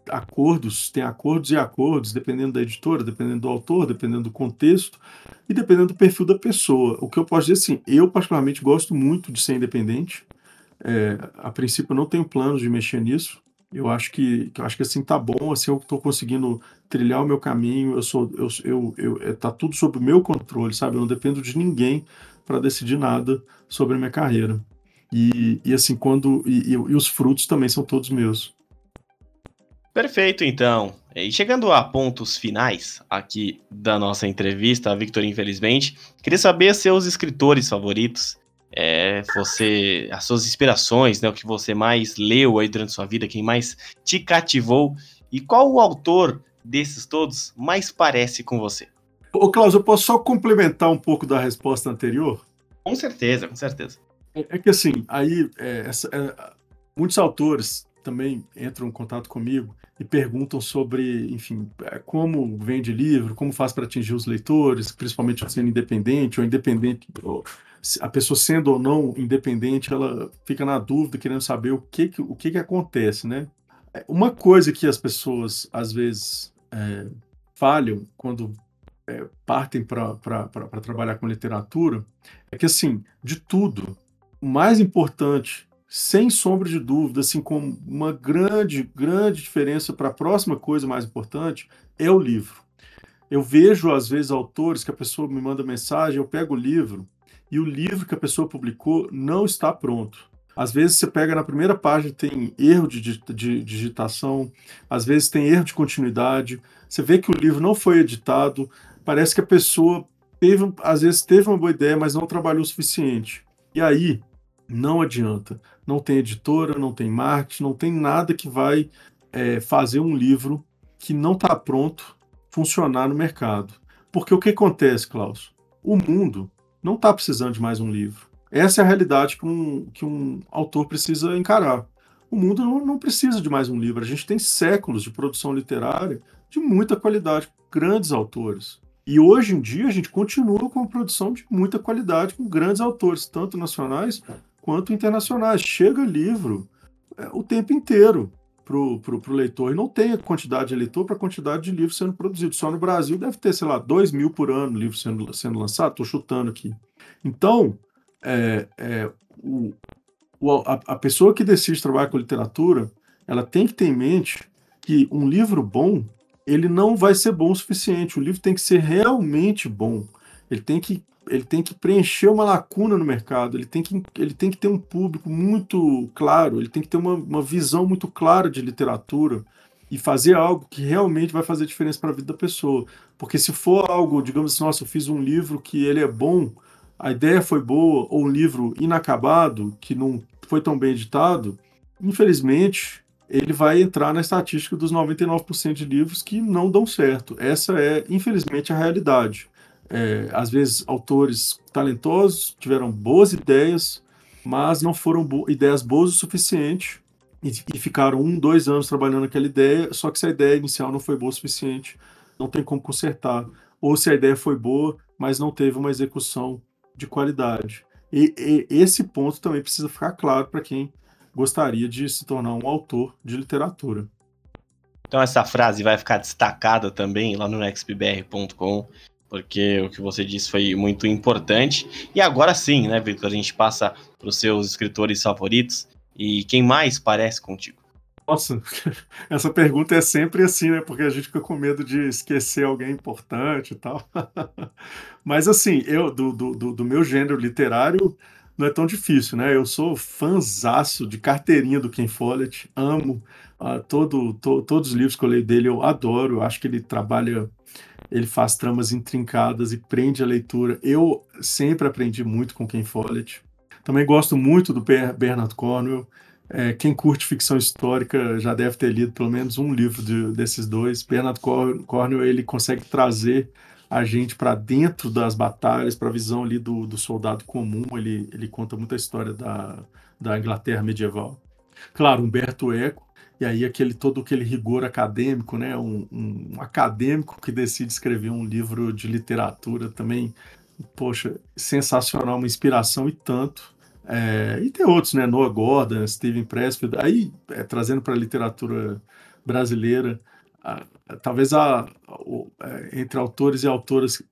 acordos, tem acordos e acordos, dependendo da editora, dependendo do autor, dependendo do contexto e dependendo do perfil da pessoa. O que eu posso dizer assim, eu particularmente gosto muito de ser independente. É, a princípio, eu não tenho planos de mexer nisso. Eu acho que, eu acho que assim tá bom, assim eu estou conseguindo trilhar o meu caminho. Eu sou, eu, eu, eu, é, tá tudo sob o meu controle, sabe? Eu não dependo de ninguém para decidir nada sobre a minha carreira. E, e assim, quando. E, e, os frutos também são todos meus. Perfeito, então. E chegando a pontos finais aqui da nossa entrevista, Victor, infelizmente, queria saber seus escritores favoritos, é, você, as suas inspirações, né, o que você mais leu aí durante sua vida, quem mais te cativou e qual o autor desses todos mais parece com você? Ô, Klaus, eu posso só complementar um pouco da resposta anterior? Com certeza, com certeza. É, é que assim, aí é, essa, é, muitos autores também entram em contato comigo e perguntam sobre, enfim, é, como vende livro, como faz para atingir os leitores, principalmente sendo independente ou independente, ou a pessoa sendo ou não independente, ela fica na dúvida, querendo saber o que, que o que, que acontece, né? É, uma coisa que as pessoas às vezes é, falham quando é, partem para trabalhar com literatura é que, assim, de tudo, o mais importante, sem sombra de dúvida, assim, com uma grande, grande diferença para a próxima coisa mais importante, é o livro. Eu vejo, às vezes, autores que a pessoa me manda mensagem, eu pego o livro, e o livro que a pessoa publicou não está pronto. Às vezes você pega na primeira página tem erro de, de, digitação, às vezes tem erro de continuidade. Você vê que o livro não foi editado, parece que a pessoa teve, às vezes teve uma boa ideia, mas não trabalhou o suficiente. E aí não adianta. Não tem editora, não tem marketing, não tem nada que vai é, fazer um livro que não está pronto funcionar no mercado. Porque o que acontece, Klaus? O mundo não está precisando de mais um livro. Essa é a realidade que um, que um autor precisa encarar. O mundo não, não precisa de mais um livro. A gente tem séculos de produção literária de muita qualidade, grandes autores. E hoje em dia a gente continua com a produção de muita qualidade, com grandes autores, tanto nacionais quanto internacionais. Chega livro é, o tempo inteiro para o leitor. E não tem a quantidade de leitor para a quantidade de livros sendo produzidos. Só no Brasil deve ter, sei lá, 2 mil por ano livros sendo, sendo lançados. Estou chutando aqui. Então, é, é, o, o, a, a pessoa que decide trabalhar com literatura, ela tem que ter em mente que um livro bom, ele não vai ser bom o suficiente. O livro tem que ser realmente bom. Ele tem que ele tem que preencher uma lacuna no mercado, ele tem que, ele tem que ter um público muito claro, ele tem que ter uma, uma visão muito clara de literatura e fazer algo que realmente vai fazer diferença para a vida da pessoa. Porque se for algo, digamos assim, nossa, eu fiz um livro que ele é bom, a ideia foi boa, ou um livro inacabado, que não foi tão bem editado, infelizmente, ele vai entrar na estatística dos 99% de livros que não dão certo. Essa é, infelizmente, a realidade. É, às vezes, autores talentosos tiveram boas ideias, mas não foram bo ideias boas o suficiente e, e, ficaram um, dois anos trabalhando naquela ideia, só que se a ideia inicial não foi boa o suficiente, não tem como consertar. Ou se a ideia foi boa, mas não teve uma execução de qualidade. E, e esse ponto também precisa ficar claro para quem gostaria de se tornar um autor de literatura. Então essa frase vai ficar destacada também lá no nextbr.com porque o que você disse foi muito importante. E agora sim, né, Victor, a gente passa para os seus escritores favoritos. E quem mais parece contigo? Nossa, essa pergunta é sempre assim, né? Porque a gente fica com medo de esquecer alguém importante e tal. Mas assim, eu do, do, do meu gênero literário não é tão difícil, né? Eu sou fanzaço de carteirinha do Ken Follett, amo uh, todo, to, todos os livros que eu leio dele, eu adoro, eu acho que ele trabalha ele faz tramas intrincadas e prende a leitura. Eu sempre aprendi muito com Ken Follett. Também gosto muito do Bernard Cornwell. É, quem curte ficção histórica já deve ter lido pelo menos um livro de, desses dois. Bernard Cornwell ele consegue trazer a gente para dentro das batalhas, para a visão ali do, do soldado comum. Ele, ele conta muita história da, da Inglaterra medieval. Claro, Humberto Eco e aí aquele todo aquele rigor acadêmico, né? Um, um, acadêmico que decide escrever um livro de literatura também, poxa, sensacional, uma inspiração e tanto. É, e tem outros, né? Noah Gordon, Steven Pressfield, aí é, trazendo para a literatura brasileira. talvez a, é, entre autores e autoras,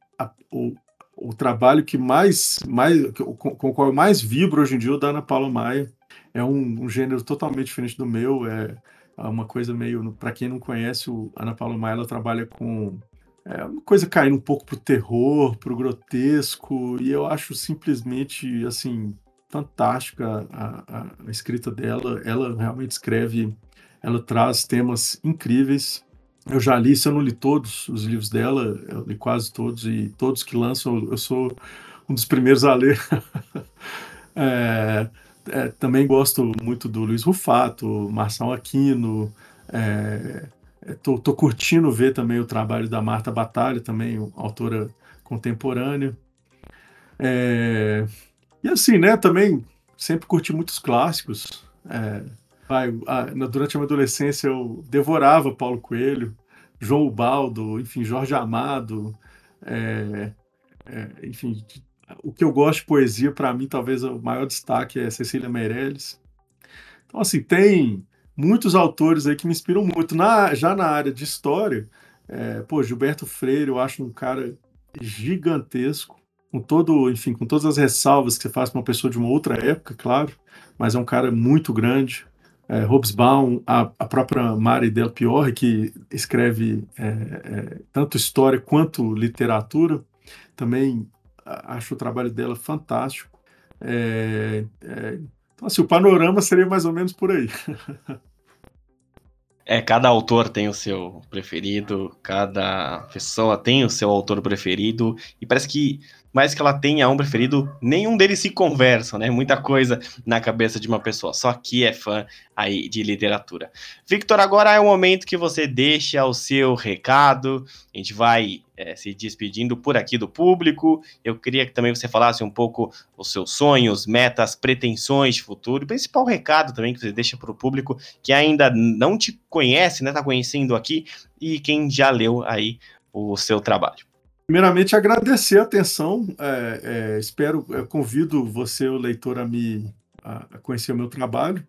o, o trabalho que mais, mais com, com o qual eu mais vibro hoje em dia é o da Ana Paula Maia. É um, um gênero totalmente diferente do meu, é uma coisa meio. Para quem não conhece, o Ana Paula Maia ela trabalha com é uma coisa caindo um pouco pro terror, pro grotesco, e eu acho simplesmente, assim, fantástica a, a, a, escrita dela. Ela realmente escreve, ela traz temas incríveis. Eu já li, se eu não li todos os livros dela, eu li quase todos, e todos que lançam, eu sou um dos primeiros a ler. é, é, também gosto muito do Luiz Rufato, Marçal Aquino, é, Estou é, curtindo ver também o trabalho da Marta Batalha, também autora contemporânea. É, e assim, né, também sempre curti muitos clássicos. É, vai, a, durante a minha adolescência eu devorava Paulo Coelho, João Ubaldo, enfim, Jorge Amado. É, é enfim, o que eu gosto de poesia, para mim, talvez o maior destaque é Cecília Meirelles. Então, assim, tem muitos autores aí que me inspiram muito. Na, já na área de história, é, pô, Gilberto Freire, eu acho um cara gigantesco, com todo, enfim, com todas as ressalvas que você faz para uma pessoa de uma outra época, claro, mas é um cara muito grande. É, Hobsbawm, a, a própria Mari Del Piore, que escreve é, é, tanto história quanto literatura, também acho o trabalho dela fantástico. É, é, então, assim, o panorama seria mais ou menos por aí. É, cada autor tem o seu preferido, cada pessoa tem o seu autor preferido, e parece que mais que ela tenha um preferido, nenhum deles se conversam, né? Muita coisa na cabeça de uma pessoa, só que é fã aí de literatura. Victor, agora é o momento que você deixa o seu recado. A gente vai é, se despedindo por aqui do público. Eu queria que também você falasse um pouco os seus sonhos, metas, pretensões de futuro, o principal recado também que você deixa para o público que ainda não te conhece, né? Tá conhecendo aqui e quem já leu aí o seu trabalho. Primeiramente, agradecer a atenção. É, é, espero, convido você, o leitor, a me a conhecer o meu trabalho.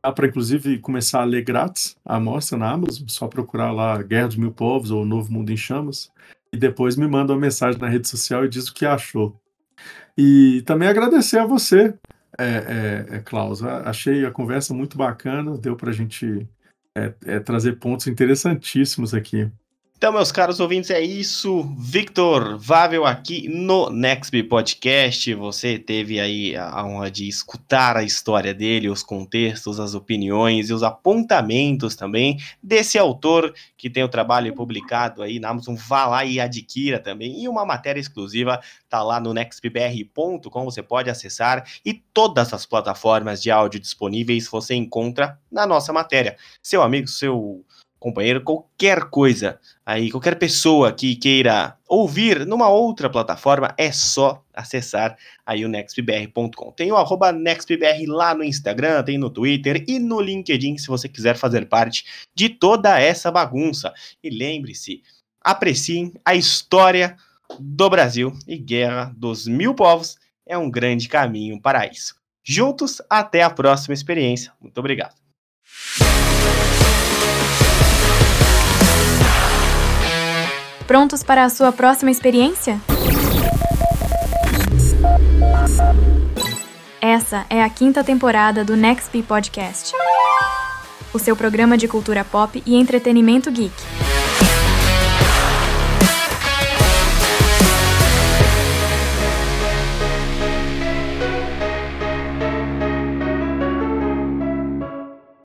Dá para, inclusive, começar a ler grátis a amostra na Amazon, só procurar lá Guerra dos Mil Povos ou Novo Mundo em Chamas. E depois me manda uma mensagem na rede social e diz o que achou. E também agradecer a você, é, é, é Klaus. Achei a conversa muito bacana, deu para a gente é, é, trazer pontos interessantíssimos aqui. Então, meus caros ouvintes, é isso. Victor Vável aqui no Nextby Podcast. Você teve aí a honra de escutar a história dele, os contextos, as opiniões e os apontamentos também desse autor que tem o trabalho publicado aí na Amazon. Vá lá e adquira também. E uma matéria exclusiva tá lá no nextbr.com, você pode acessar e todas as plataformas de áudio disponíveis você encontra na nossa matéria. Seu amigo, seu companheiro, qualquer coisa aí, qualquer pessoa que queira ouvir numa outra plataforma, é só acessar aí o nextbr.com. Tem o arroba nextbr lá no Instagram, tem no Twitter e no LinkedIn, se você quiser fazer parte de toda essa bagunça. E lembre-se, apreciem a história do Brasil e Guerra dos Mil Povos é um grande caminho para isso. Juntos, até a próxima experiência. Muito obrigado. Prontos para a sua próxima experiência? Essa é a quinta temporada do Next Podcast, o seu programa de cultura pop e entretenimento geek.